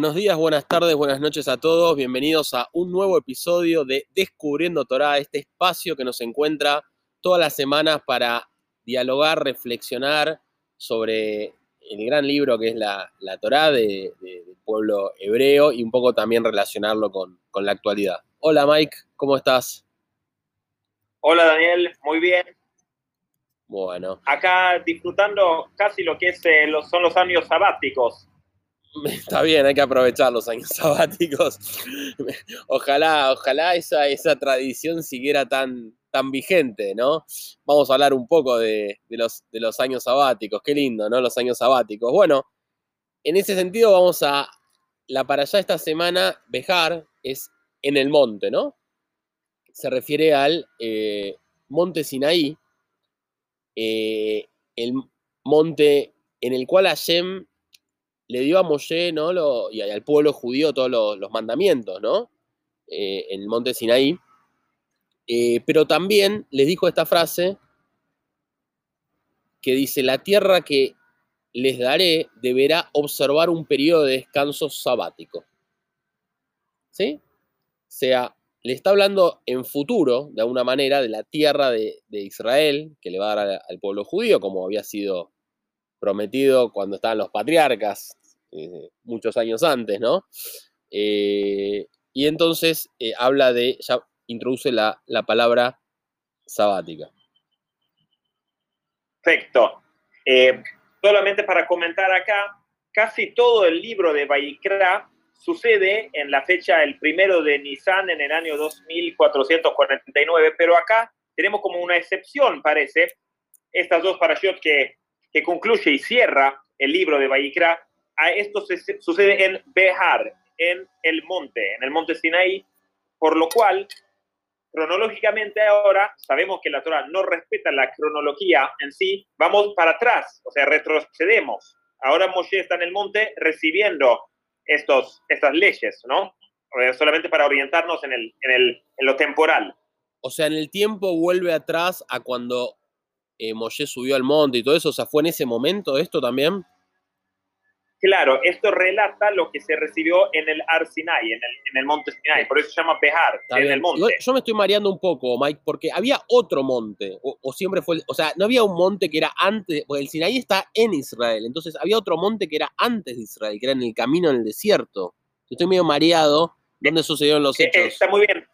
Buenos días, buenas tardes, buenas noches a todos. Bienvenidos a un nuevo episodio de Descubriendo Torah, este espacio que nos encuentra todas las semanas para dialogar, reflexionar sobre el gran libro que es la, la Torah de- de- del pueblo hebreo y un poco también relacionarlo con, con la actualidad. Hola Mike, ¿cómo estás? Hola Daniel, muy bien. Bueno, Acá disfrutando casi lo que es, eh, los, son los años sabáticos. está bien, hay que aprovechar los años sabáticos. Ojalá, ojalá esa, esa tradición siguiera tan, tan vigente, ¿no? Vamos a hablar un poco de, de los, de los años sabáticos. Qué lindo, ¿no? Los años sabáticos. Bueno, en ese sentido vamos a... La para allá esta semana, Bejar, es en el monte, ¿no? Se refiere al eh, monte Sinaí, eh, el monte en el cual Hashem le dio a Moshe ¿no? Y al pueblo judío todos los, mandamientos, ¿no? Eh, en el monte Sinaí. Eh, pero también les dijo esta frase que dice, la tierra que les daré deberá observar un periodo de descanso sabático. ¿Sí? O sea, le está hablando en futuro, de alguna manera, de la tierra de, Israel, que le va a dar al pueblo judío, como había sido prometido cuando estaban los patriarcas, eh, muchos años antes, ¿no? Eh, y entonces eh, habla de, ya introduce la, la palabra sabática. Perfecto. Solamente para comentar acá, casi todo el libro de Vayikra sucede en la fecha el primero de Nisan en el año 2449, pero acá tenemos como una excepción, parece, estas dos parashot que, que concluye y cierra el libro de Vayikra, a esto sucede en Behar, en el monte, en el monte Sinaí, por lo cual cronológicamente ahora sabemos que la Torah no respeta la cronología en sí, vamos para atrás, o sea, retrocedemos. Ahora Moshe está en el monte recibiendo estos, estas leyes, ¿no? Eh, Solamente para orientarnos en, el, en, el, en lo temporal. O sea, en el tiempo vuelve atrás a cuando eh, Moshe subió al monte y todo eso. O sea, ¿fue en ese momento esto también? Claro, esto relata lo que se recibió en el Ar Sinai, en el, en el monte Sinai, por eso se llama Behar, Está en bien. el monte. Igual yo me estoy mareando un poco, Mike, porque había otro monte, o, o siempre fue, el- o sea, no había un monte que era antes, porque el Sinaí está en Israel, entonces había otro monte que era antes de Israel, que era en el camino en el desierto. Estoy medio mareado. ¿Dónde sucedieron los eh, hechos? Está muy bien.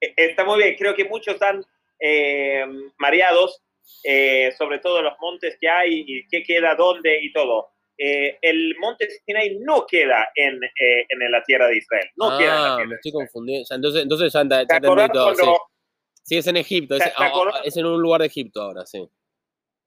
Eh, Está muy bien. Creo que muchos están eh, mareados, eh, sobre todo los montes que hay y qué queda dónde y todo. Eh, el monte Sinai no queda en, eh, en la tierra de Israel. No queda en la ah, tierra me estoy confundiendo. Ya, entonces, entonces ya, ent- ya ¿Te entendí acordás todo. Sí. Sí, es en Egipto, es, ¿Te- te ah, ah, acordás? es en un lugar de Egipto ahora, sí.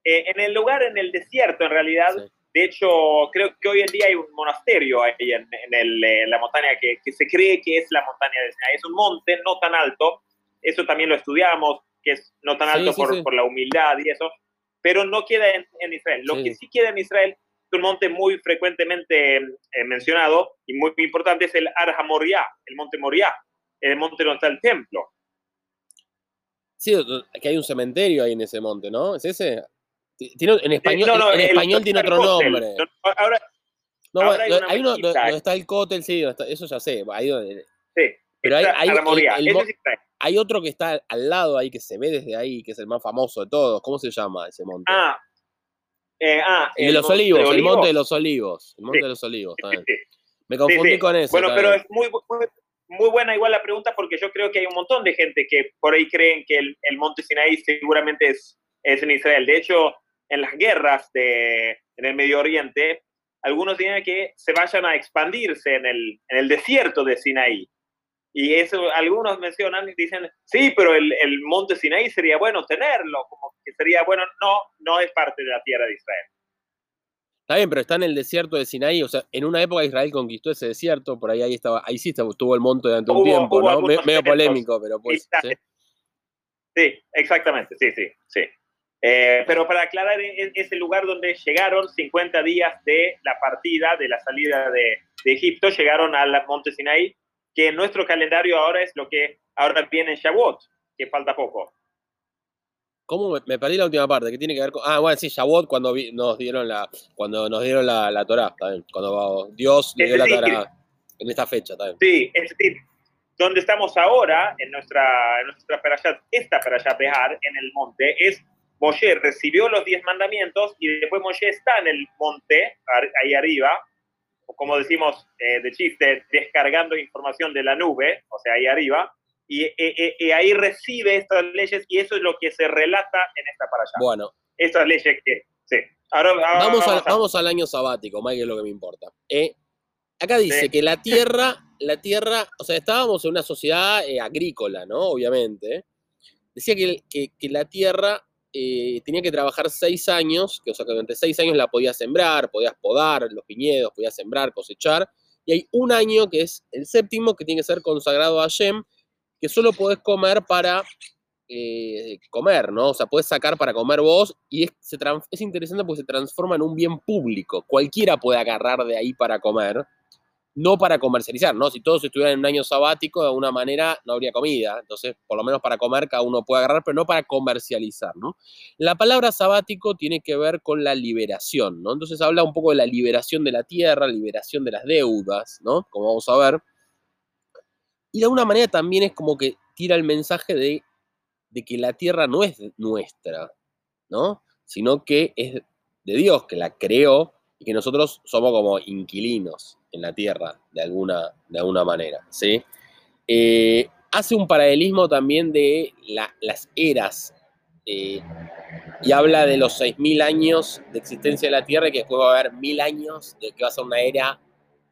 eh, en el lugar, en el desierto, en realidad, Sí. de hecho, creo que hoy en día hay un monasterio ahí en, en el, eh, en la montaña que, que se cree que es la montaña de Sinai. Es un monte no tan alto, eso también lo estudiamos, que es no tan alto sí, por, por la humildad y eso, pero no queda en, en Israel. Lo que sí queda en Israel un monte muy frecuentemente eh, mencionado y muy importante, es el Ar HaMoriah, el monte Moriah, el monte donde está el templo. Sí, que hay un cementerio ahí en ese monte, ¿no? ¿Es ese? Ti- Tiene, en Eh, español, no, no, en español tiene otro nombre. No, ahora, No, ahora hay hay uno donde está el cótel, sí, está- eso ya sé. Ahí donde- sí, Pero hay- hay el- el hay otro que está al lado ahí, que se ve desde ahí, que es el más famoso de todos. ¿Cómo se llama ese monte? Ah, eh, ah, el de los Monte olivos, el Olivos. monte de los olivos. El monte Sí. de los olivos, está Sí, bien. sí. Me confundí con ese. Bueno, pero es muy, muy, muy buena igual la pregunta porque yo creo que hay un montón de gente que por ahí creen que el, el monte Sinaí seguramente es, es en Israel. De hecho, en las guerras de, en el Medio Oriente, algunos tienen que se vayan a expandirse en el, en el desierto de Sinaí. Y eso algunos mencionan y dicen, sí, pero el, el monte Sinaí sería bueno tenerlo, como que sería bueno. No, no es parte de la tierra de Israel. Está bien, pero está en el desierto de Sinaí. O sea, en una época Israel conquistó ese desierto, por ahí, ahí estaba, ahí sí estaba- estuvo el monte durante un Hubo- tiempo, hubo ¿no? Me- medio polémico, pero pues. ¿sí? Sí, exactamente, sí, sí, sí. Eh, pero para aclarar, es, es el lugar donde llegaron 50 días de la partida, de la salida de, de Egipto, llegaron al monte Sinaí, que en nuestro calendario ahora es lo que ahora viene en Shavuot, que falta poco. ¿Cómo me, perdí la última parte? ¿Qué tiene que ver con.? Ah, bueno, sí, Shavuot cuando nos dieron la. Cuando nos dieron la, la Torah, también. Cuando Dios le dio la Torah en esta fecha también. Sí, es decir, donde estamos ahora, en nuestra, en nuestra perashat, esta perashat Behar, en el monte, es Moshe recibió los diez mandamientos y después Moshe está en el monte, ahí arriba, o como decimos eh, de chiste, descargando información de la nube, o sea, ahí arriba, y, y, ahí recibe estas leyes y eso es lo que se relata en esta para allá. Bueno. Estas leyes que, sí. Ahora, vamos, vamos, al año sabático, Mike, es lo que me importa. Eh, acá dice que la tierra, la tierra, o sea, estábamos en una sociedad eh, agrícola, ¿no? Obviamente. Decía que, que, que la tierra eh, tenía que trabajar seis años, que o sea que durante seis años la podías sembrar, podías podar los viñedos, podías sembrar, cosechar, y hay un año que es el séptimo que tiene que ser consagrado a Shem, que solo podés comer para eh, comer, ¿no? O sea, podés sacar para comer vos y es, es interesante porque se transforma en un bien público. Cualquiera puede agarrar de ahí para comer no para comercializar, ¿no? Si todos estuvieran en un año sabático, de alguna manera no habría comida. Entonces, por lo menos para comer cada uno puede agarrar, pero no para comercializar, ¿no? La palabra sabático tiene que ver con la liberación, ¿no? Entonces habla un poco de la liberación de la tierra, liberación de las deudas, ¿no? Como vamos a ver. Y de alguna manera también es como que tira el mensaje de, de que la tierra no es nuestra, ¿no? Sino que es de Dios, que la creó y que nosotros somos como inquilinos en la Tierra, de alguna, de alguna manera, ¿sí? Eh, hace un paralelismo también de las eras eh, y habla de los 6.000 años de existencia de la Tierra y que después va a haber mil años de que va a ser una era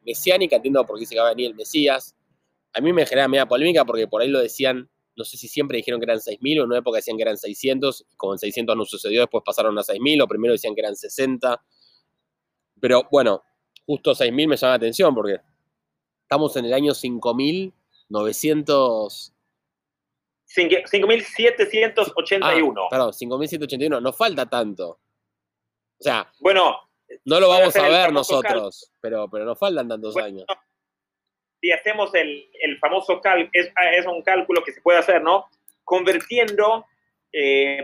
mesiánica, entiendo por qué dice que va venir el Mesías. A mí me genera media polémica porque por ahí lo decían, no sé si siempre dijeron que eran 6.000 o en una época decían que eran 600, como en 600 no sucedió, después pasaron a 6.000 o primero decían que eran 60. Pero bueno, justo 6.000 me llama la atención porque estamos en el año 5.900... 5.781. Ah, perdón, 5.781. Nos falta tanto. O sea, bueno, no lo vamos a ver nosotros, pero, pero nos faltan tantos años. Si hacemos el, famoso cálculo, es, un cálculo que se puede hacer, ¿no? Convirtiendo eh,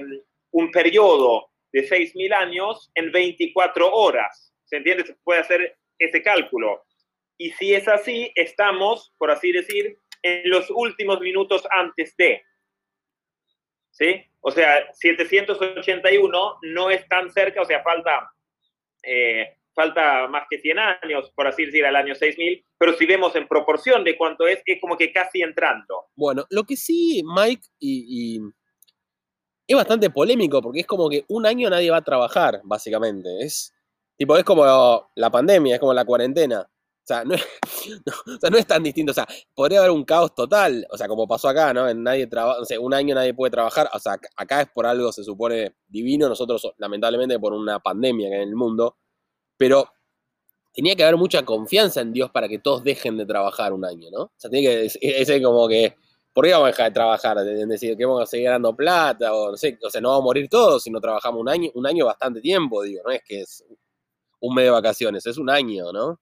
un periodo de 6.000 años en 24 horas. ¿Se entiende? Se puede hacer ese cálculo. Y si es así, estamos, por así decir, en los últimos minutos antes de. ¿Sí? O sea, 781 no es tan cerca, o sea, falta, eh, falta más que 100 años, por así decir, al año 6000, pero si vemos en proporción de cuánto es, es como que casi entrando. Bueno, lo que sí, Mike, y, y es bastante polémico, porque es como que un año nadie va a trabajar, básicamente. Es, Tipo, es como la pandemia, es como la cuarentena. O sea, no es, tan distinto. O sea, podría haber un caos total. O sea, como pasó acá, ¿no? Nadie trabaja, o sea, un año nadie puede trabajar. O sea, acá es por algo, se supone, divino. Nosotros, lamentablemente, por una pandemia que hay en el mundo. Pero tenía que haber mucha confianza en Dios para que todos dejen de trabajar un año, ¿no? O sea, tiene que, ese como que, ¿por qué vamos a dejar de trabajar? Decir que vamos a seguir ganando plata, o no sé, o sea, no vamos a morir todos si no trabajamos un año, un año bastante tiempo, digo, no es que es un mes de vacaciones, es un año, ¿no?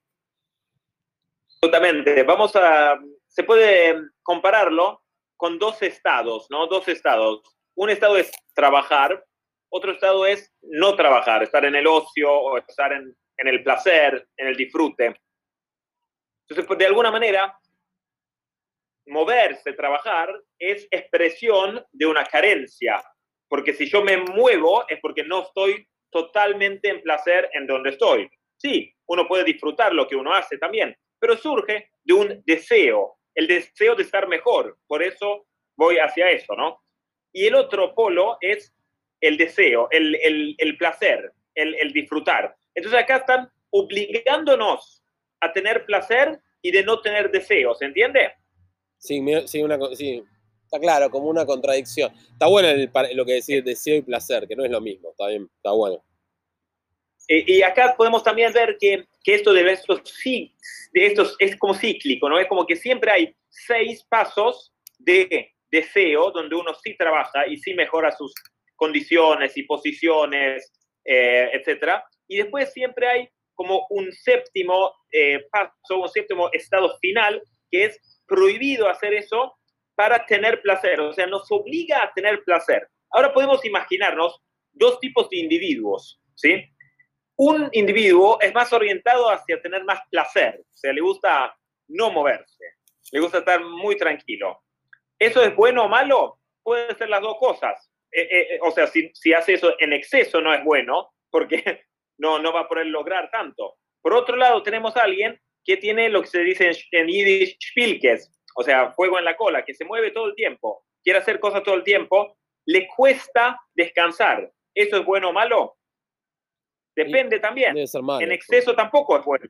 Absolutamente. Vamos a, se puede compararlo con dos estados, ¿no? Dos estados. Un estado es trabajar, otro estado es no trabajar, estar en el ocio o estar en, en el placer, en el disfrute. Entonces, pues, de alguna manera, moverse, trabajar, es expresión de una carencia, porque si yo me muevo es porque no estoy totalmente en placer en donde estoy. Sí, uno puede disfrutar lo que uno hace también, pero surge de un deseo, el deseo de estar mejor. Por eso voy hacia eso, ¿no? Y el otro polo es el deseo, el, placer, el, disfrutar. Entonces acá están obligándonos a tener placer y de no tener deseo, ¿se entiende? Sí, sí, una, sí, Está claro, como una contradicción. Está bueno lo que decir deseo y placer, que no es lo mismo. Está está bueno. y acá podemos también ver que, que esto de estos, de estos es como cíclico, ¿no? Es como que siempre hay seis pasos de deseo donde uno sí trabaja y sí mejora sus condiciones y posiciones, eh, etc. Y después siempre hay como un séptimo eh, paso, un séptimo estado final, que es prohibido hacer eso para tener placer, o sea, nos obliga a tener placer. Ahora podemos imaginarnos dos tipos de individuos, ¿sí? Un individuo es más orientado hacia tener más placer, o sea, le gusta no moverse, le gusta estar muy tranquilo. ¿Eso es bueno o malo? Pueden ser las dos cosas. Eh, eh, eh, o sea, si, si, hace eso en exceso no es bueno, porque no, no va a poder lograr tanto. Por otro lado, tenemos a alguien que tiene lo que se dice en Yiddish Spielkes, o sea, fuego en la cola, que se mueve todo el tiempo, quiere hacer cosas todo el tiempo, le cuesta descansar. ¿Eso es bueno o malo? Depende también. en exceso tampoco es bueno.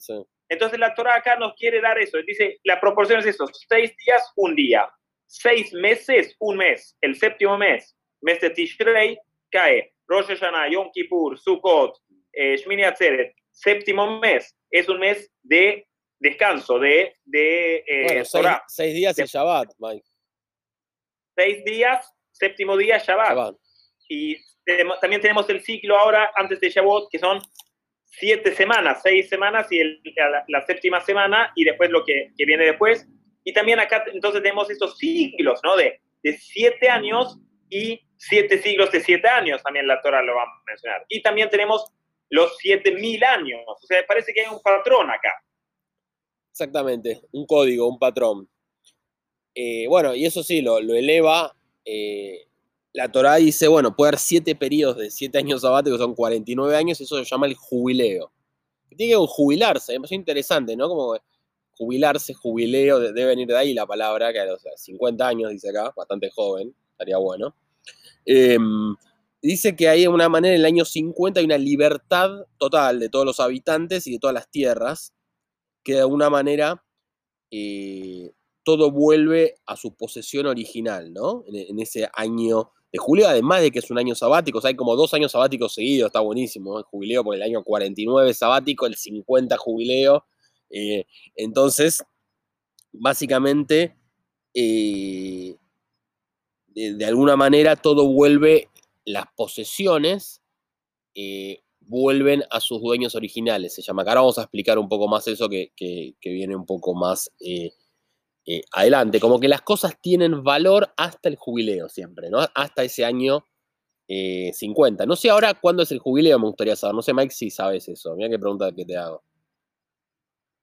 Entonces la Torah acá nos quiere dar eso. Dice, la proporción es eso, seis días, un día. Seis meses, un mes. El séptimo mes, mes de Tishrei, cae. Rosh Hashanah, Yom Kippur, Sukkot, eh, Shmini Atzeret. Séptimo mes es un mes de descanso, de, de eh, seis, días y Shabbat, Mike. Seis días, séptimo día, Shabbat. Y también tenemos el ciclo ahora, antes de Shabbat, que son siete semanas, seis semanas y la, séptima semana y después lo que, que, viene después. Y también acá entonces tenemos estos siglos, ¿no? De, de siete años y siete siglos de siete años, también la Torah lo va a mencionar. Y también tenemos los siete mil años, o sea, parece que hay un patrón acá. Exactamente, un código, un patrón. Eh, bueno, y eso sí, lo, eleva eh, la Torah dice, bueno, puede haber siete periodos de siete años sabáticos, son 49 años, eso se llama el jubileo. Tiene que jubilarse, es interesante, ¿no? Como jubilarse, jubileo, debe venir de ahí la palabra, que a los 50 años, dice acá, bastante joven, estaría bueno. Em, dice que hay una manera, en el año 50 hay una libertad total de todos los habitantes y de todas las tierras, que de alguna manera eh, todo vuelve a su posesión original, ¿no? en ese año de julio, además de que es un año sabático, o sea, hay como dos años sabáticos seguidos, está buenísimo, el jubileo por el año 49 sabático, el 50 jubileo. Eh, entonces, básicamente, eh, de, alguna manera todo vuelve, las posesiones eh, vuelven a sus dueños originales, se llama. Ahora vamos a explicar un poco más eso que, que viene un poco más eh, adelante, como que las cosas tienen valor hasta el jubileo siempre, ¿no? Hasta ese año 50. Eh, no sé ahora cuándo es el jubileo, me gustaría saber. No sé, Mike, si sabes eso. Mira qué pregunta que te hago.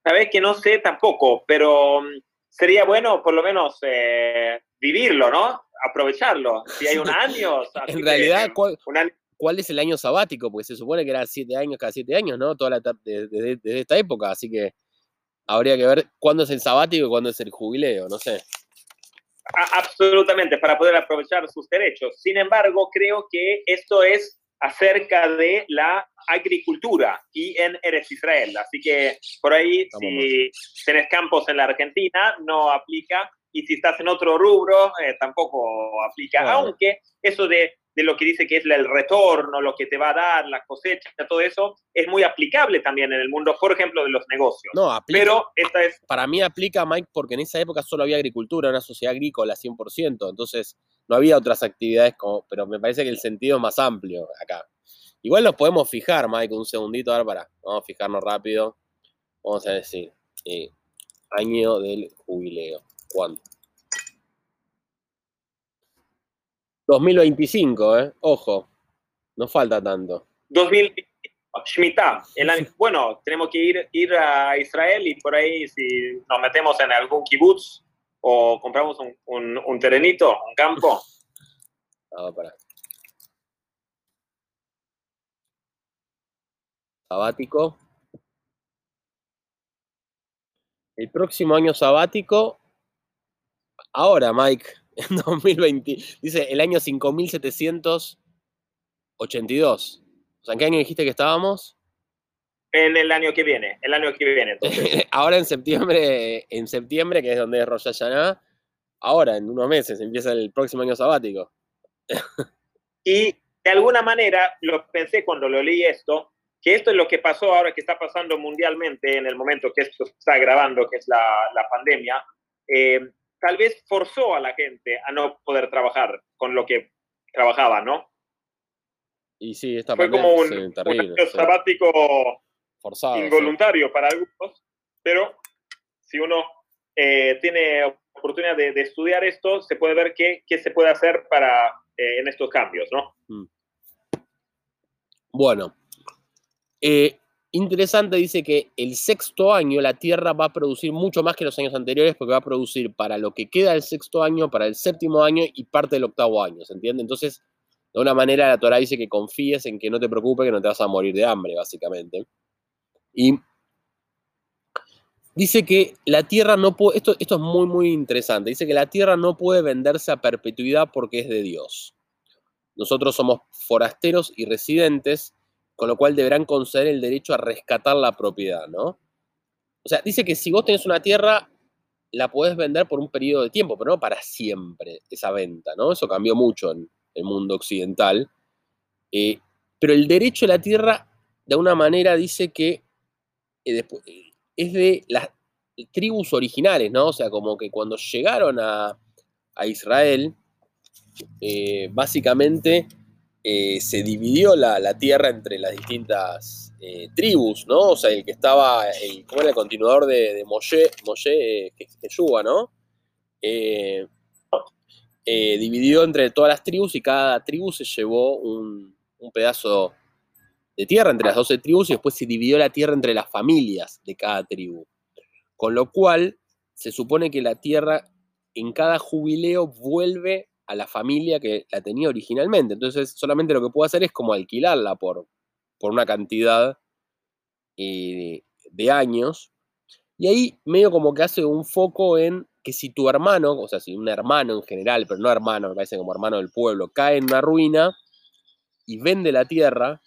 Sabes que no sé tampoco, pero mm, sería bueno por lo menos eh, vivirlo, ¿no? Aprovecharlo. Si hay un año. en realidad, ¿cuál, es el año sabático? Porque se supone que era siete años cada siete años, ¿no? Toda la desde esta época, así que habría que ver cuándo es el sabático y cuándo es el jubileo, no sé. Absolutamente, para poder aprovechar sus derechos. Sin embargo, creo que esto es acerca de la agricultura y en Eres Israel. Así que por ahí, si tenés campos en la Argentina, no aplica. Y si estás en otro rubro, eh, tampoco aplica. Aunque eso de de lo que dice que es el retorno, lo que te va a dar, la cosecha, todo eso, es muy aplicable también en el mundo, por ejemplo, de los negocios. No, aplica, Pero esta es... Para mí aplica, Mike, porque en esa época solo había agricultura, una sociedad agrícola 100%, entonces no había otras actividades, como, pero me parece que el sentido es más amplio acá. Igual nos podemos fijar, Mike, un segundito, ahora para, vamos a fijarnos rápido. Vamos a decir, eh, año del jubileo. ¿Cuándo? 2025, ¿eh? Ojo, no falta tanto. 2025, Shemitah. bueno, tenemos que ir, ir a Israel y por ahí si nos metemos en algún kibutz o compramos un, un, un terrenito, un campo. Ah, para. Sabático. El próximo año sabático. Ahora, Mike en 2020. Dice el año 5782. O sea, ¿en qué año dijiste que estábamos? En el año que viene, el año que viene. ahora en septiembre, en septiembre, que es donde es Rosh Hashanah, ahora en unos meses empieza el próximo año sabático. y de alguna manera, lo pensé cuando lo leí esto, que esto es lo que pasó ahora que está pasando mundialmente en el momento que esto se está grabando, que es la, la pandemia. Eh, tal vez forzó a la gente a no poder trabajar con lo que trabajaba, ¿no? Y sí, esta Fue como un, sabático Forzado, involuntario para algunos, pero si uno eh, tiene oportunidad de, estudiar esto, se puede ver qué, qué, se puede hacer para eh, en estos cambios, ¿no? Mm. Bueno, eh, interesante dice que el sexto año la Tierra va a producir mucho más que los años anteriores porque va a producir para lo que queda del sexto año, para el séptimo año y parte del octavo año, ¿se entiende? Entonces, de una manera la Torah dice que confíes en que no te preocupes, que no te vas a morir de hambre, básicamente. Y dice que la Tierra no puede, esto, esto es muy, muy interesante, dice que la Tierra no puede venderse a perpetuidad porque es de Dios. Nosotros somos forasteros y residentes, con lo cual deberán conceder el derecho a rescatar la propiedad, ¿no? O sea, dice que si vos tenés una tierra, la podés vender por un periodo de tiempo, pero no para siempre esa venta, ¿no? Eso cambió mucho en el mundo occidental. Eh, pero el derecho a la tierra, de alguna manera, dice que eh, es de las tribus originales, ¿no? O sea, como que cuando llegaron a, a Israel, eh, básicamente eh, se dividió la, tierra entre las distintas eh, tribus, ¿no? O sea, el que estaba, el, ¿cómo era el continuador de, de Moshe, Moshe Yeshua, ¿no? dividió entre todas las tribus y cada tribu se llevó un, un pedazo de tierra entre las 12 tribus y después se dividió la tierra entre las familias de cada tribu. Con lo cual, se supone que la tierra en cada jubileo vuelve a la familia que la tenía originalmente. Entonces, solamente lo que puedo hacer es como alquilarla por, por una cantidad eh, de años. Y ahí medio como que hace un foco en que si tu hermano, o sea, si un hermano en general, pero no hermano, me parece como hermano del pueblo, cae en una ruina y vende la tierra,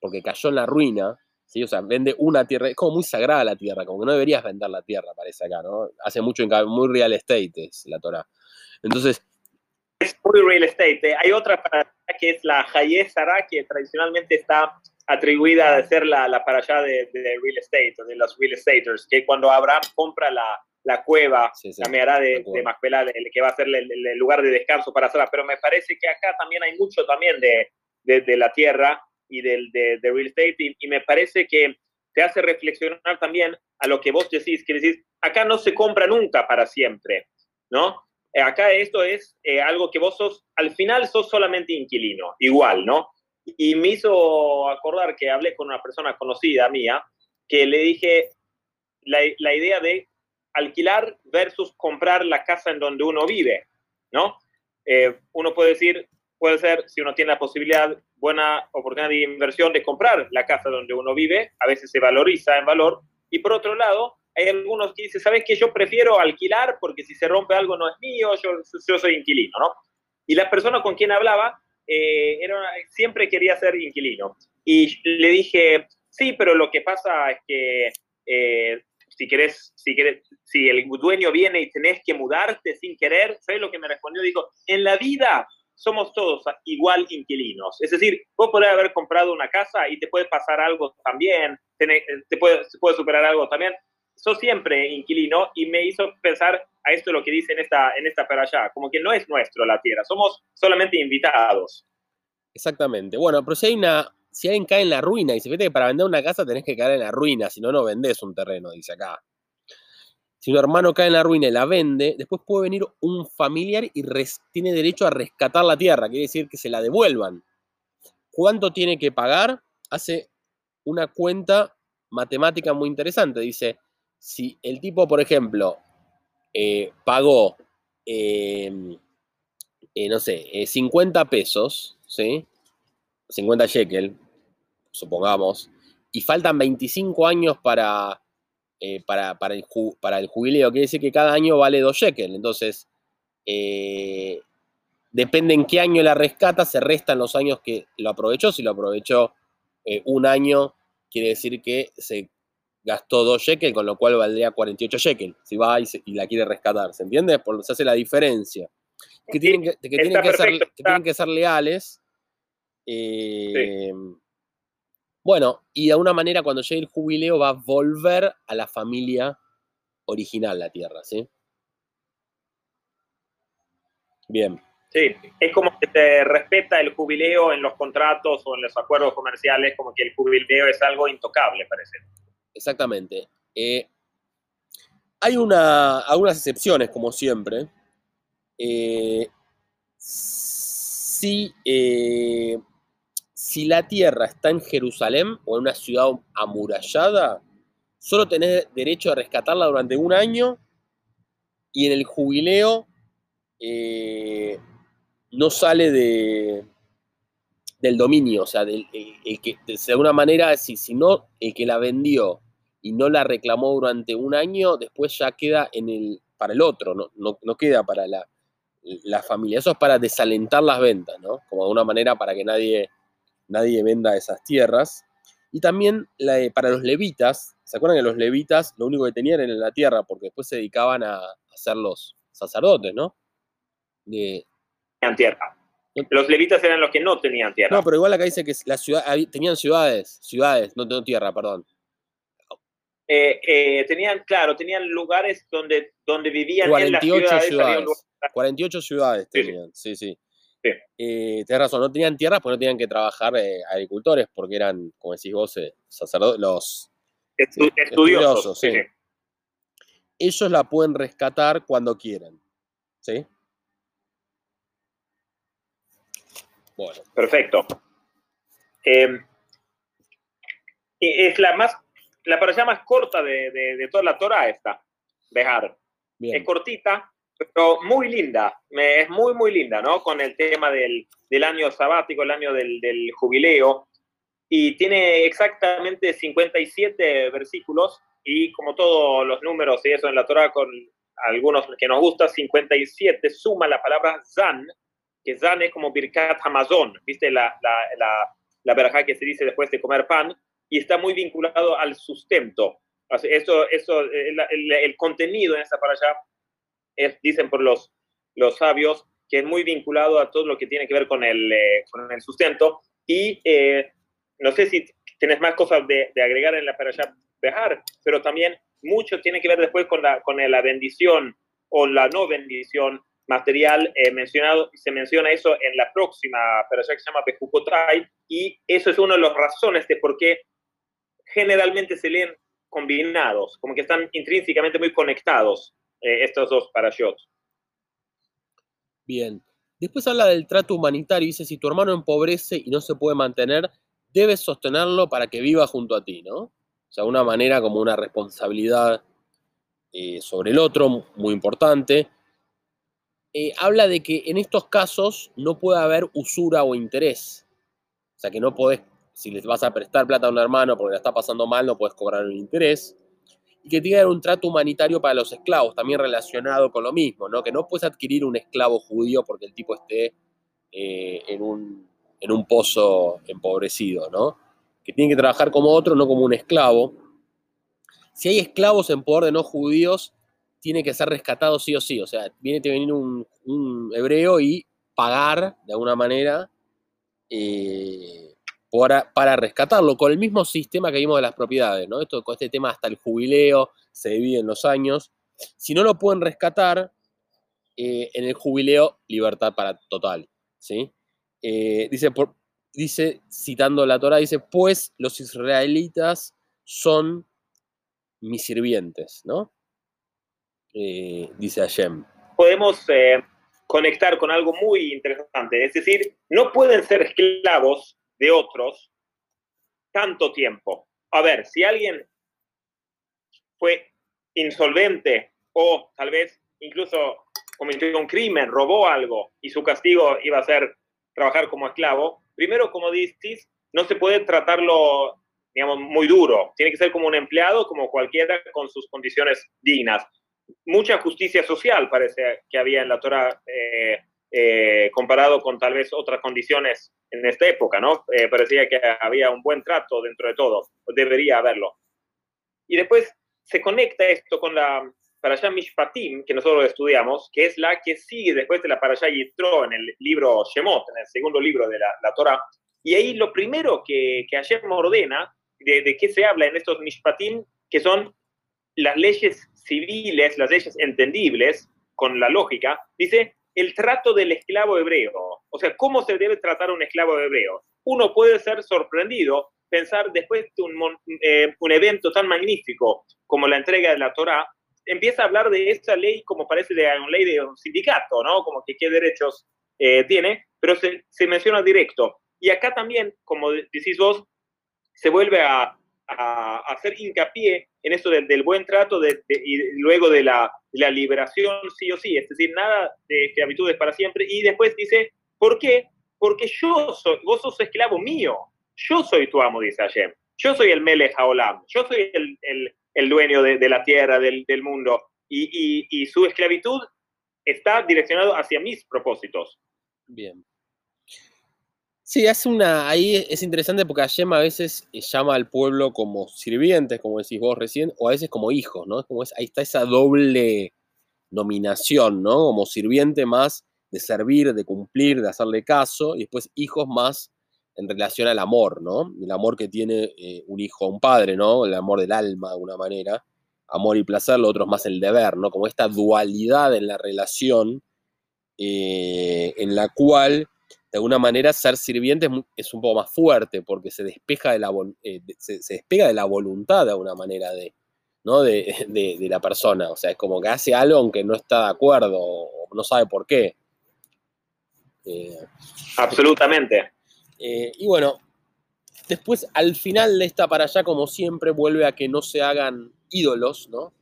porque cayó en la ruina, ¿sí? o sea, vende una tierra, es como muy sagrada la tierra, como que no deberías vender la tierra, parece acá, ¿no? Hace mucho, muy real estate es la Torah. Entonces, es muy real estate. ¿eh? Hay otra que es la Haye Sara, que tradicionalmente está atribuida a ser la, la para allá de, real estate, de los real estaters, que cuando Abraham compra la, la cueva, la meará de, de Macpela, que va a ser el, lugar de descanso para Sara. Pero me parece que acá también hay mucho también de, de la tierra y del, de, real estate, y, y, me parece que te hace reflexionar también a lo que vos decís, que decís, acá no se compra nunca para siempre, ¿no? Eh, acá esto es eh, algo que vos sos, al final sos solamente inquilino, igual, ¿no? Y me hizo acordar que hablé con una persona conocida mía, que le dije la, la idea de alquilar versus comprar la casa en donde uno vive, ¿no? Eh, uno puede decir, puede ser, si uno tiene la posibilidad, buena oportunidad de inversión de comprar la casa donde uno vive, a veces se valoriza en valor, y por otro lado, hay algunos que dicen, ¿sabes qué? Yo prefiero alquilar porque si se rompe algo no es mío, yo, yo soy inquilino, ¿no? Y la persona con quien hablaba eh, era, siempre quería ser inquilino. Y le dije, sí, pero lo que pasa es que eh, si querés, si querés, si el dueño viene y tenés que mudarte sin querer, ¿sabes lo que me respondió? Dijo, en la vida somos todos igual inquilinos. Es decir, vos podés haber comprado una casa y te puede pasar algo también, te puede, te puede superar algo también, sos siempre inquilino y me hizo pensar a esto lo que dice en esta, en esta para allá, como que no es nuestro la tierra, somos solamente invitados. Exactamente. Bueno, pero si hay una, si alguien cae en la ruina y se ve que para vender una casa tenés que caer en la ruina, si no, no vendés un terreno, dice acá. Si un hermano cae en la ruina y la vende, después puede venir un familiar y tiene derecho a rescatar la tierra, quiere decir que se la devuelvan. ¿Cuánto tiene que pagar? Hace una cuenta matemática muy interesante. Dice, si el tipo, por ejemplo, eh, pagó, em, eh, no sé, 50 eh, pesos, ¿sí? 50 shekel, supongamos, y faltan 25 años para, para, para, el, jubileo, quiere decir que cada año vale 2 shekel. Entonces, depende en qué año la rescata, se restan los años que lo aprovechó. Si lo aprovechó un año, quiere decir que se gastó 2 shekels, con lo cual valdría 48 shekels, si va y, la quiere rescatar, ¿se entiende? Por, se hace la diferencia. Que tienen que, tienen que, ser, tienen que ser, leales. Eh, bueno, y de alguna manera cuando llegue el jubileo va a volver a la familia original la tierra, ¿sí? Bien. Sí, es como que te respeta el jubileo en los contratos o en los acuerdos comerciales, como que el jubileo es algo intocable, parece. Exactamente. Eh, hay una, algunas excepciones, como siempre. Eh, si, eh, si la tierra está en Jerusalén o en una ciudad amurallada, solo tenés derecho a rescatarla durante un año y en el jubileo no sale de, del dominio, o sea, del, que, de alguna manera, si, si no, el que la vendió y no la reclamó durante un año, después ya queda en el, para el otro, no, no, queda para la, la, familia. Eso es para desalentar las ventas, ¿no? Como de una manera para que nadie, nadie venda esas tierras. Y también para los levitas, ¿se acuerdan que los levitas lo único que tenían era la tierra? Porque después se dedicaban a, a ser los sacerdotes, ¿no? De, tierra. Los levitas eran los que no tenían tierra. No, pero igual acá dice que la ciudad, tenían ciudades, ciudades, no, no tierra, perdón. Eh, eh, tenían, claro, tenían lugares donde, donde vivían 48 en las ciudades. 48 ciudades tenían, sí, sí. sí. Eh, tienes razón, no tenían tierras porque no tenían que trabajar agricultores porque eran, como decís vos, sacerdotes, los estudiosos. sí. Ellos la pueden rescatar cuando quieran, ¿sí? Perfecto. Eh, es la más, la parasha más corta de, toda la Torah esta, Bejar. Es cortita, pero muy linda. Es muy, muy linda, ¿no? Con el tema del, año sabático, el año del, jubileo. Y tiene exactamente 57 versículos. Y como todos los números y eso en la Torah, con algunos que nos gusta, 57 suma la palabra Zan, que Zan es como Birkat Hamazon, ¿viste? La, la, la, que se dice después de comer pan, y está muy vinculado al sustento. eso, eso, el, contenido en esa para allá, dicen por los, los sabios, que es muy vinculado a todo lo que tiene que ver con el, eh, con el sustento. Y eh, no sé si tienes más cosas de, de agregar en la para allá pero también mucho tiene que ver después con la, con la bendición o la no bendición material eh, mencionado, se menciona eso en la próxima pero que se llama Pejucotai, y eso es una de las razones de por qué generalmente se leen combinados, como que están intrínsecamente muy conectados eh, estos dos parashots. Bien. Después habla del trato humanitario, dice, si tu hermano empobrece y no se puede mantener, debes sostenerlo para que viva junto a ti, ¿no? O sea, una manera como una responsabilidad eh, sobre el otro, muy importante. Eh, habla de que en estos casos no puede haber usura o interés. O sea, que no podés, si les vas a prestar plata a un hermano porque la está pasando mal, no puedes cobrar un interés. Y que tiene un trato humanitario para los esclavos, también relacionado con lo mismo, ¿no? Que no puedes adquirir un esclavo judío porque el tipo esté eh, en, un, en un pozo empobrecido, ¿no? Que tiene que trabajar como otro, no como un esclavo. Si hay esclavos en poder de no judíos, tiene que ser rescatado sí o sí. O sea, viene a venir un, hebreo y pagar de alguna manera eh, para, rescatarlo, con el mismo sistema que vimos de las propiedades, ¿no? Esto, con este tema hasta el jubileo, se divide en los años. Si no lo pueden rescatar, eh, en el jubileo, libertad para total, ¿sí? Eh, dice, dice, citando la Torah, dice, pues los israelitas son mis sirvientes, ¿no? Eh, dice Hashem. Podemos eh, conectar con algo muy interesante, es decir, no pueden ser esclavos de otros tanto tiempo. A ver, si alguien fue insolvente o tal vez incluso cometió un crimen, robó algo y su castigo iba a ser trabajar como esclavo, primero, como dices, no se puede tratarlo, digamos, muy duro. Tiene que ser como un empleado, como cualquiera, con sus condiciones dignas mucha justicia social parece que había en la Torah eh, eh, comparado con tal vez otras condiciones en esta época, ¿no? Eh, parecía que había un buen trato dentro de todo, debería haberlo. Y después se conecta esto con la Parashá Mishpatim, que nosotros estudiamos, que es la que sigue después de la Parashá Yitro en el libro Shemot, en el segundo libro de la, la Torah. Y ahí lo primero que, que Hashem ordena, de, de qué se habla en estos Mishpatim, que son las leyes civiles, las leyes entendibles, con la lógica, dice el trato del esclavo hebreo. O sea, ¿cómo se debe tratar a un esclavo hebreo? Uno puede ser sorprendido, pensar después de un, eh, un evento tan magnífico como la entrega de la Torá, empieza a hablar de esa ley como parece de una ley de un sindicato, ¿no? Como que qué derechos eh, tiene, pero se, se, menciona directo. Y acá también, como decís vos, se vuelve a, a, hacer hincapié en eso del, del buen trato de, y luego de la, la, liberación sí o sí, es decir, nada de esclavitudes para siempre. Y después dice, ¿por qué? Porque yo soy, vos sos esclavo mío, yo soy tu amo, dice Hashem. Yo soy el Melech Haolam, yo soy el, el, dueño de, de, la tierra, del, del mundo. Y, y, y, su esclavitud está direccionado hacia mis propósitos. Bien. Sí, hace una. Ahí es interesante porque Hashem a veces llama al pueblo como sirvientes, como decís vos recién, o a veces como hijos, ¿no? Es como es, ahí está esa doble nominación, ¿no? Como sirviente más de servir, de cumplir, de hacerle caso, y después hijos más en relación al amor, ¿no? El amor que tiene eh, un hijo a un padre, ¿no? El amor del alma, de alguna manera. Amor y placer, lo otro es más el deber, ¿no? Como esta dualidad en la relación eh, en la cual, de alguna manera, ser sirviente es, es, un poco más fuerte porque se despeja de la, eh, se, se, despega de la voluntad, de alguna manera, de, ¿no? De, de, de, la persona. O sea, es como que hace algo aunque no está de acuerdo o no sabe por qué. Eh, Absolutamente. Eh, y bueno, después al final de esta para allá, como siempre, vuelve a que no se hagan ídolos, ¿no?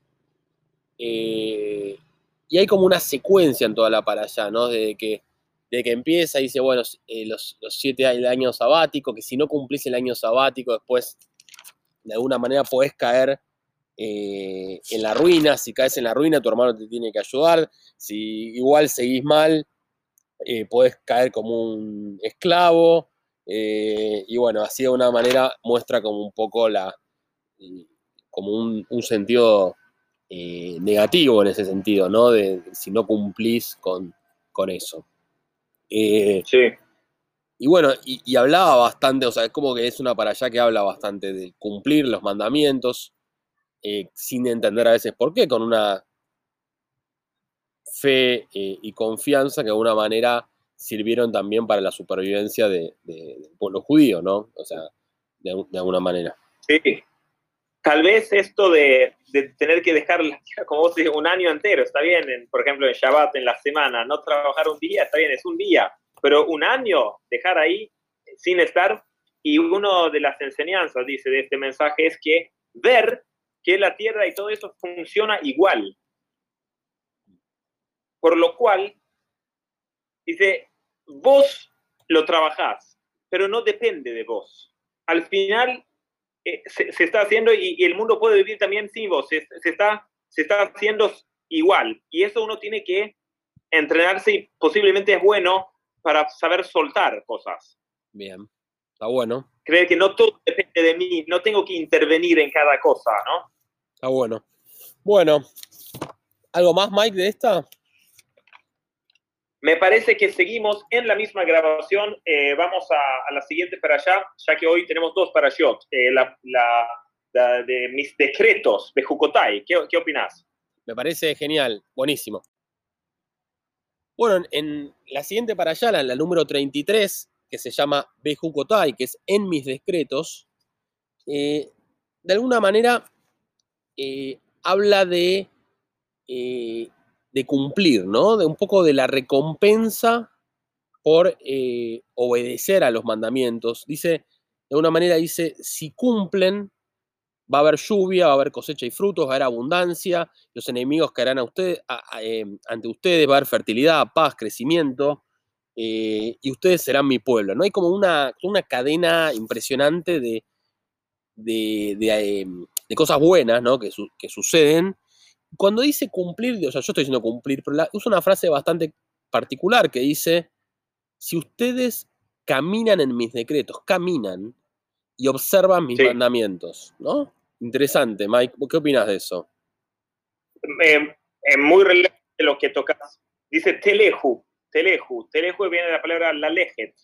Y hay como una secuencia en toda la para allá, ¿no? De que, de que empieza dice, bueno, eh, los, los, siete del año sabático, que si no cumplís el año sabático, después de alguna manera podés caer eh, en la ruina. Si caes en la ruina, tu hermano te tiene que ayudar. Si igual seguís mal, eh, podés caer como un esclavo. Eh, y bueno, así de una manera muestra como un poco la, como un, un sentido negativo en ese sentido, ¿no? De si no cumplís con, con eso. Eh, sí. Y bueno, y, y, hablaba bastante, o sea, es como que es una para allá que habla bastante de cumplir los mandamientos, eh, sin entender a veces por qué, con una fe y confianza que de alguna manera sirvieron también para la supervivencia de, de, del pueblo judío, ¿no? O sea, de, de alguna manera. Sí, tal vez esto de, tener que dejar, como vos dices, un año entero, está bien, en, por ejemplo, en Shabbat, en la semana, no trabajar un día, está bien, es un día, pero un año dejar ahí sin estar, y una de las enseñanzas, dice, de este mensaje es que ver que la tierra y todo eso funciona igual. Por lo cual, dice, vos lo trabajás, pero no depende de vos. Al final, eh, se, se, está haciendo y, y, el mundo puede vivir también sin vos, se, se, está, se está haciendo igual. Y eso uno tiene que entrenarse y posiblemente es bueno para saber soltar cosas. Bien, está bueno. Creer que no todo depende de mí, no tengo que intervenir en cada cosa, ¿no? Está bueno. Bueno, ¿algo más, Mike, de esta? Me parece que seguimos en la misma grabación. Eh, vamos a, la siguiente para allá, ya que hoy tenemos dos para eh, la, de mis decretos de Jucotay. ¿Qué, ¿Qué opinas? Me parece genial, buenísimo. Bueno, en la siguiente para allá, la, número 33, que se llama Bejucotay, que es en mis decretos, eh, de alguna manera eh, habla de de cumplir, ¿no? De un poco de la recompensa por eh, obedecer a los mandamientos. Dice, de una manera dice, si cumplen, va a haber lluvia, va a haber cosecha y frutos, va a haber abundancia, los enemigos caerán a usted, a, eh, ante ustedes, va a haber fertilidad, paz, crecimiento, eh, y ustedes serán mi pueblo. ¿no? Hay como una, una cadena impresionante de, de, de, em, cosas buenas ¿no? que suceden, cuando dice cumplir, o sea, yo estoy diciendo cumplir, pero la, usa una frase bastante particular que dice, si ustedes caminan en mis decretos, caminan y observan mis sí. mandamientos, ¿no? Interesante, Mike, ¿qué opinas de eso? Eh, es muy relevante lo que tocas. Dice teleju, teleju, teleju viene de la palabra la lejet.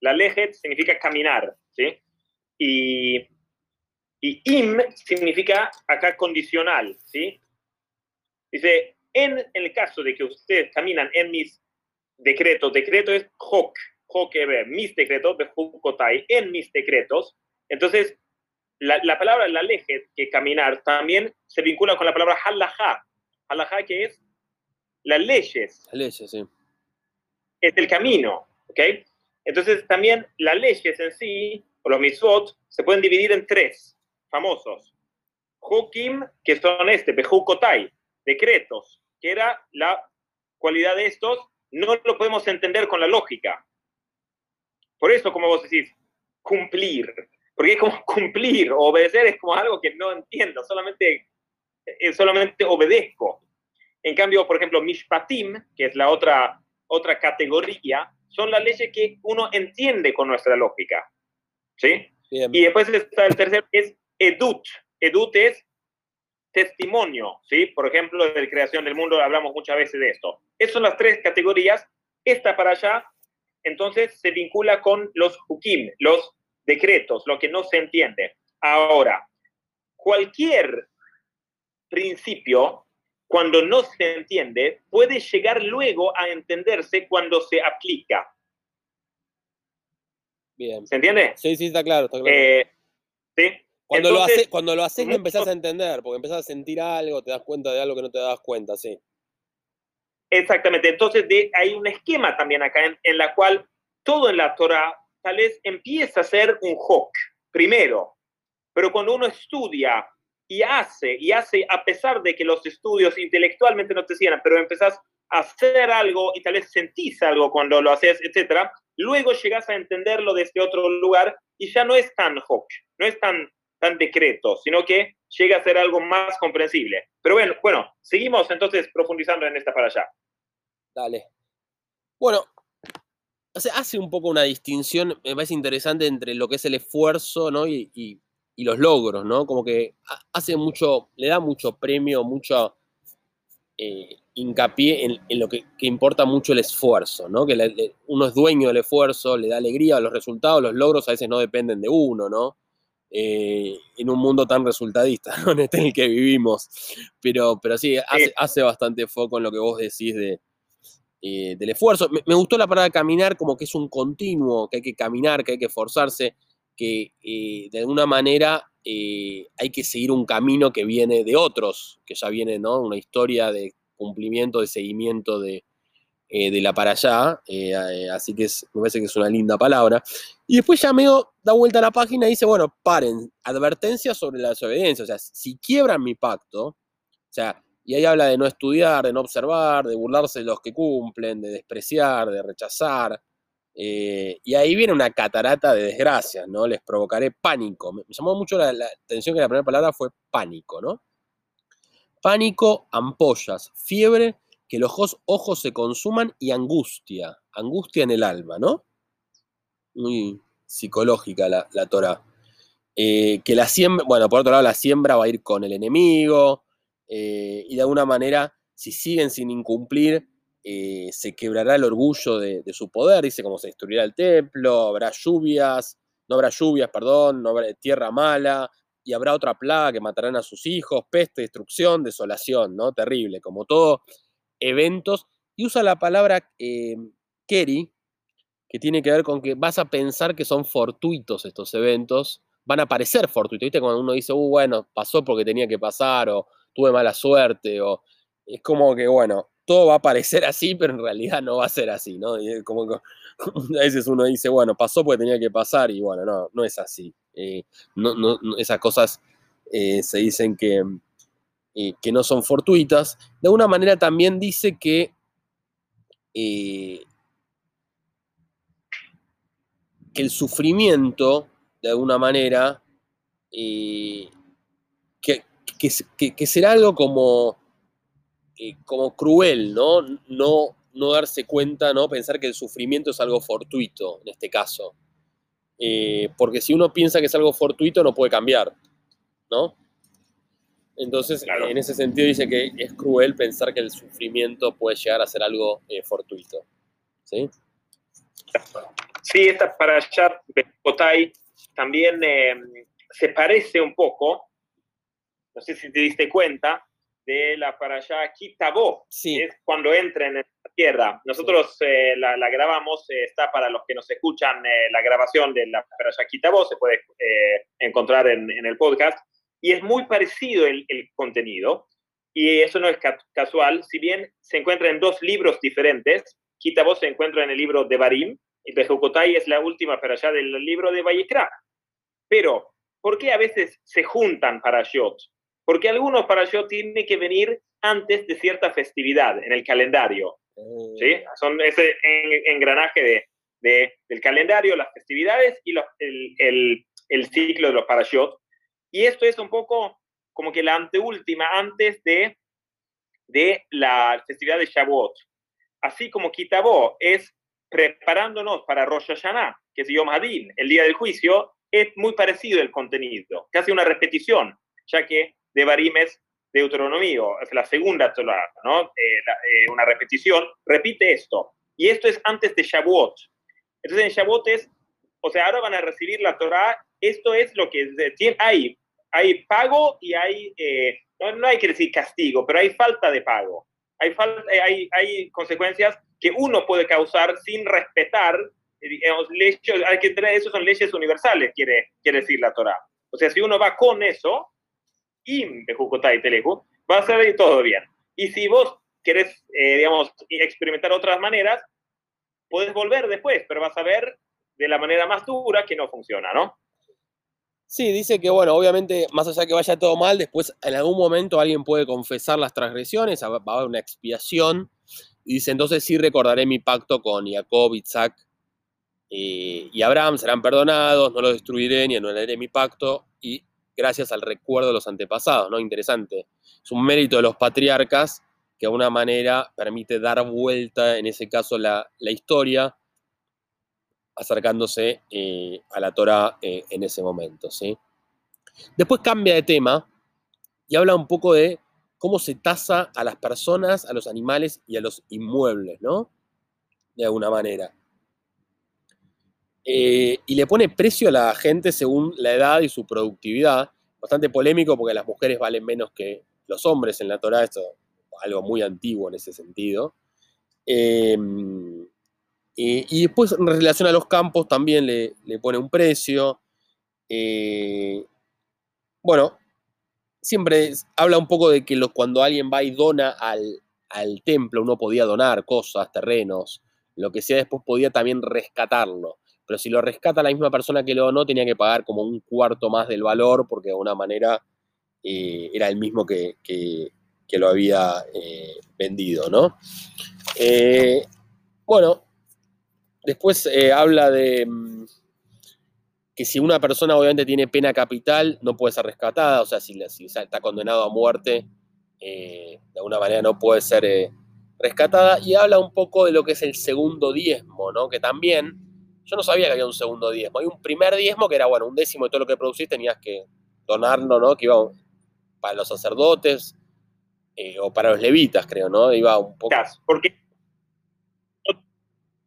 La lejet significa caminar, ¿sí? Y, y im significa acá condicional, ¿sí? Dice, en, el caso de que ustedes caminan en mis decretos, decreto es hok, hok, mis decretos, en mis decretos, entonces la, la palabra la leje, que caminar, también se vincula con la palabra halajá, halajá que es las leyes. Las leyes, sí. es el camino, ¿ok? Entonces también las leyes en sí, o los mitzvot, se pueden dividir en tres famosos. Hukim, que son este, Bejukotai, decretos, que era la cualidad de estos, no lo podemos entender con la lógica. Por eso, como vos decís, cumplir. Porque es como cumplir, obedecer es como algo que no entiendo, solamente, eh, solamente obedezco. En cambio, por ejemplo, Mishpatim, que es la otra, otra categoría, son las leyes que uno entiende con nuestra lógica. ¿Sí? Y después está el tercer, que es Edut. Edut es testimonio, ¿sí? Por ejemplo, de la creación del mundo hablamos muchas veces de esto. Esas son las tres categorías. Esta para allá, entonces, se vincula con los hukim, los decretos, lo que no se entiende. Ahora, cualquier principio, cuando no se entiende, puede llegar luego a entenderse cuando se aplica. Bien. ¿Se entiende? Sí, sí, está claro. Está claro. Eh, ¿sí? Cuando, lo haces, cuando lo haces, lo empezás a entender, porque empezás a sentir algo, te das cuenta de algo que no te das cuenta, sí. Exactamente. Entonces, de, hay un esquema también acá en, en, la cual todo en la Torah tal vez empieza a ser un hook, primero. Pero cuando uno estudia y hace, y hace a pesar de que los estudios intelectualmente no te sirven, pero empezás a hacer algo y tal vez sentís algo cuando lo haces, etcétera, luego llegas a entenderlo desde otro lugar y ya no es tan hook, no es tan tan decreto, sino que llega a ser algo más comprensible. Pero bueno, bueno, seguimos entonces profundizando en esta para allá. Dale. Bueno, hace un poco una distinción, me parece interesante, entre lo que es el esfuerzo ¿no? y, los logros, ¿no? Como que hace mucho, le da mucho premio, mucho eh, hincapié en, lo que, importa mucho el esfuerzo, ¿no? Que uno es dueño del esfuerzo, le da alegría a los resultados, los logros a veces no dependen de uno, ¿no? Eh, en un mundo tan resultadista, ¿no? en el que vivimos. Pero, pero sí, hace, bastante foco en lo que vos decís de, eh, del esfuerzo. Me, gustó la palabra caminar como que es un continuo, que hay que caminar, que hay que esforzarse, que eh, de alguna manera hay que seguir un camino que viene de otros, que ya viene, ¿no? Una historia de cumplimiento, de seguimiento de, eh, de la para allá, eh, eh, así que me parece que es una linda palabra. Y después ya medio da vuelta a la página y dice, bueno, paren, advertencia sobre la desobediencia, o sea, si quiebran mi pacto, o sea, y ahí habla de no estudiar, de no observar, de burlarse de los que cumplen, de despreciar, de rechazar, y ahí viene una catarata de desgracias, ¿no? Les provocaré pánico. Me, llamó mucho la, la, atención que la primera palabra fue pánico, ¿no? Pánico, ampollas, fiebre que los ojos se consuman y angustia, angustia en el alma, ¿no? Muy psicológica la, la Torah. Eh, que la siembra, bueno, por otro lado, la siembra va a ir con el enemigo, eh, y de alguna manera, si siguen sin incumplir, eh, se quebrará el orgullo de, su poder, dice cómo se destruirá el templo, habrá lluvias, no habrá lluvias, perdón, no habrá tierra mala, y habrá otra plaga que matarán a sus hijos, peste, destrucción, desolación, ¿no? Terrible, como todo eventos y usa la palabra eh, que tiene que ver con que vas a pensar que son fortuitos estos eventos, van a parecer fortuitos, ¿viste? Cuando uno dice, uh, bueno, pasó porque tenía que pasar, o tuve mala suerte, o es como que, bueno, todo va a parecer así, pero en realidad no va a ser así, ¿no? Y como que a veces uno dice, bueno, pasó porque tenía que pasar, y bueno, no, no es así. Eh, no, no, esas cosas eh, se dicen que, eh, que no son fortuitas, de alguna manera también dice que, eh, que el sufrimiento, de alguna manera, eh, que, será algo como, como cruel, ¿no? ¿no? No darse cuenta, ¿no? Pensar que el sufrimiento es algo fortuito, en este caso. porque si uno piensa que es algo fortuito, no puede cambiar, ¿no? Entonces, en ese sentido dice que es cruel pensar que el sufrimiento puede llegar a ser algo eh, fortuito. ¿Sí? Sí, esta para Botay también em, se parece un poco, no sé si te diste cuenta, de la allá Kitabo, sí. es cuando entra en la tierra. Nosotros eh, la, grabamos, eh, está para los que nos escuchan la grabación de la allá Kitabo, se puede encontrar en, en, el podcast y es muy parecido el, contenido, y eso no es casual, si bien se encuentra en dos libros diferentes, Kitabó se encuentra en el libro de Barim y Bejucotai es la última para allá del libro de Vallecra. Pero, ¿por qué a veces se juntan parashot? Porque algunos parashot tienen que venir antes de cierta festividad en el calendario. ¿sí? Oh. Son ese engranaje de, del calendario, las festividades y el, el, ciclo de los parashot. Y esto es un poco como que la anteúltima antes de, de la festividad de Shavuot. Así como Kitabó es preparándonos para Rosh Hashanah, que es Yom Hadin, el día del juicio, es muy parecido el contenido, casi una repetición, ya que de Barim es Deuteronomio, es la segunda Torah, ¿no? Eh, eh, una repetición, repite esto. Y esto es antes de Shavuot. Entonces en Shavuot es, o sea, ahora van a recibir la Torah, esto es lo que hay, hay pago y hay, eh, no, hay que decir castigo, pero hay falta de pago. Hay, falta, hay, hay consecuencias que uno puede causar sin respetar digamos, leyes, hay que tener, eso son leyes universales, quiere, quiere decir la Torah. O sea, si uno va con eso, y y Teleju, va a salir todo bien. Y si vos querés, eh, digamos, experimentar otras maneras, puedes volver después, pero vas a ver de la manera más dura que no funciona, ¿no? Sí, dice que, bueno, obviamente, más allá de que vaya todo mal, después en algún momento alguien puede confesar las transgresiones, va a haber una expiación, y dice, entonces sí recordaré mi pacto con Jacob, Isaac eh, y Abraham, serán perdonados, no los destruiré ni anularé mi pacto, y gracias al recuerdo de los antepasados, ¿no? Interesante. Es un mérito de los patriarcas que de alguna manera permite dar vuelta, en ese caso, la, historia, acercándose eh, a la Torah eh, en ese momento, ¿sí? Después cambia de tema y habla un poco de cómo se tasa a las personas, a los animales y a los inmuebles, ¿no? De alguna manera. Eh, y le pone precio a la gente según la edad y su productividad. Bastante polémico porque las mujeres valen menos que los hombres en la Torah, esto algo muy antiguo en ese sentido. Em, y, después en relación a los campos también le, pone un precio. Eh, bueno, siempre habla un poco de que cuando alguien va y dona al, al templo, uno podía donar cosas, terrenos, lo que sea, después podía también rescatarlo pero si lo rescata la misma persona que lo donó, tenía que pagar como un cuarto más del valor, porque de alguna manera eh, era el mismo que, lo había eh, vendido, ¿no? Eh, bueno, después habla de mm, que si una persona obviamente tiene pena capital, no puede ser rescatada, o sea, si, está condenado a muerte, de alguna manera no puede ser rescatada, y habla un poco de lo que es el segundo diezmo, ¿no? Que también yo no sabía que había un segundo diezmo. Hay un primer diezmo que era, bueno, un décimo de todo lo que producís tenías que donarlo, ¿no? Que iba para los sacerdotes eh, o para los levitas, creo, ¿no? Iba un poco. Porque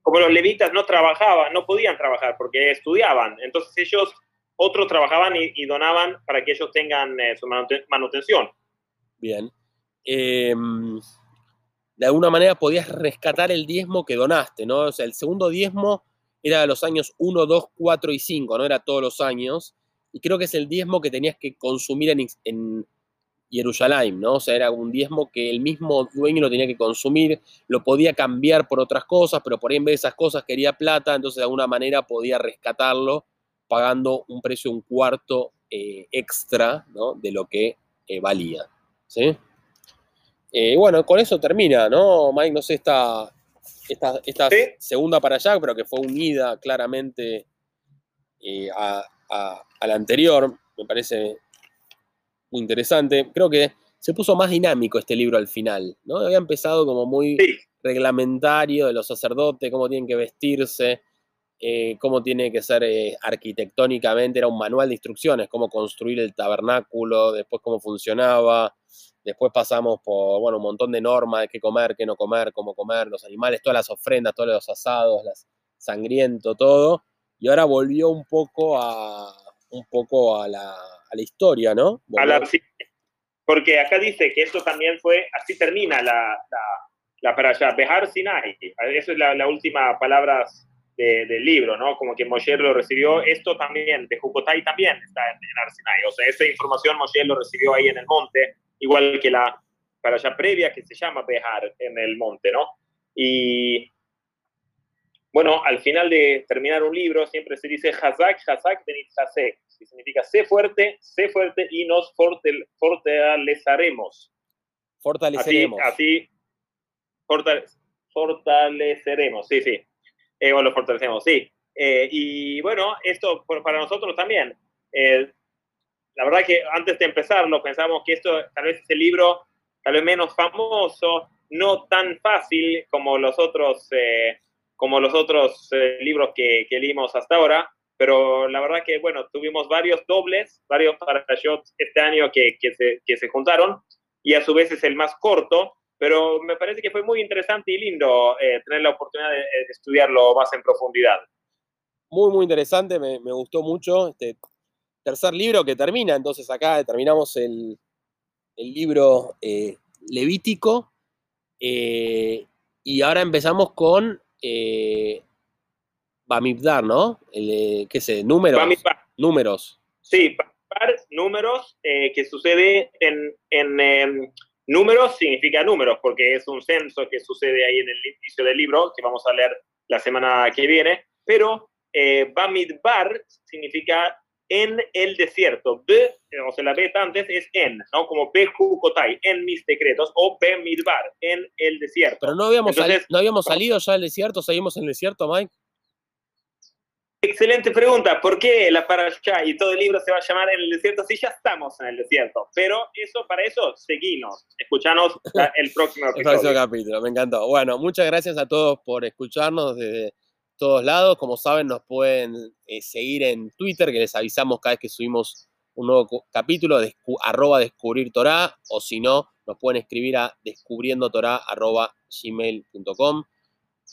como los levitas no trabajaban, no podían trabajar porque estudiaban, entonces ellos, otros trabajaban y, donaban para que ellos tengan eh, su manutención. Bien. Em, de alguna manera podías rescatar el diezmo que donaste, ¿no? O sea, el segundo diezmo era de los años 1, 2, 4 y 5, no era todos los años. Y creo que es el diezmo que tenías que consumir en, en Jerusalén, ¿no? O sea, era un diezmo que el mismo dueño lo tenía que consumir, lo podía cambiar por otras cosas, pero por ahí en vez de esas cosas quería plata, entonces de alguna manera podía rescatarlo pagando un precio un cuarto eh, extra ¿no? de lo que eh, valía. ¿sí? Eh, bueno, con eso termina, ¿no? Mike, no sé, está esta, segunda para allá, pero que fue unida claramente eh, a, la anterior, me parece interesante. Creo que se puso más dinámico este libro al final, ¿no? Había empezado como muy reglamentario de los sacerdotes, cómo tienen que vestirse, eh, cómo tiene que ser eh, arquitectónicamente, era un manual de instrucciones, cómo construir el tabernáculo, después cómo funcionaba, Después pasamos por, bueno, un montón de normas de qué comer, qué no comer, cómo comer, los animales, todas las ofrendas, todos los asados, las sangriento, todo. Y ahora volvió un poco a, un poco a la, a la historia, ¿no? porque acá dice que esto también fue, así termina la, la, la para allá, Bejar Sinai. Esa es la, última palabra del libro, ¿no? Como que Moshe lo recibió. Esto también, de Jucotay también está en, en Arsinai. O sea, esa información Moshe lo recibió ahí en el monte igual que la para allá previa que se llama Bejar en el monte, ¿no? Y, Bueno, al final de terminar un libro siempre se dice Hazak, Hazak, Benit Hazek, que significa sé fuerte, sé fuerte y nos fortaleceremos. Fortaleceremos. Así, así fortaleceremos, sí, sí. Eh, o lo fortalecemos, sí. Eh, y bueno, esto para nosotros también. Eh, la verdad que antes de empezarlo pensamos que esto tal vez es el libro tal vez menos famoso, no tan fácil como los otros como los otros eh, libros que, que, leímos hasta ahora, pero la verdad que, bueno, tuvimos varios dobles, varios parashots este año que, que, se, que se juntaron, y a su vez es el más corto, pero me parece que fue muy interesante y lindo eh, tener la oportunidad de, de, estudiarlo más en profundidad. Muy, muy interesante, me, me, gustó mucho este tercer libro que termina, entonces acá terminamos el, el libro eh, Levítico, eh, y ahora empezamos con eh, Bamidbar, ¿no? El, eh, ¿Qué sé? Números. Números. Sí, números, eh, que sucede en, en eh, números significa números, porque es un censo que sucede ahí en el inicio del libro, que vamos a leer la semana que viene, pero eh, Bamidbar significa en el desierto. B, o sea, la B antes es en, ¿no? Como Kotai, en mis decretos, o B Midbar, en el desierto. Pero no habíamos, Entonces, no habíamos salido ya del desierto, seguimos en el desierto, Mike. Excelente pregunta. ¿Por qué la parasha y todo el libro se va a llamar en el desierto si ya estamos en el desierto? Pero eso, para eso, seguimos. Escuchanos el próximo episodio. el próximo capítulo, me encantó. Bueno, muchas gracias a todos por escucharnos desde todos lados. Como saben, nos pueden eh, seguir en Twitter, que les avisamos cada vez que subimos un nuevo capítulo, de, arroba descubrir Torah, o si no, nos pueden escribir a descubriendo Torah arroba gmail.com.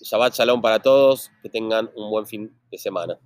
Shabbat Shalom para todos, que tengan un buen fin de semana.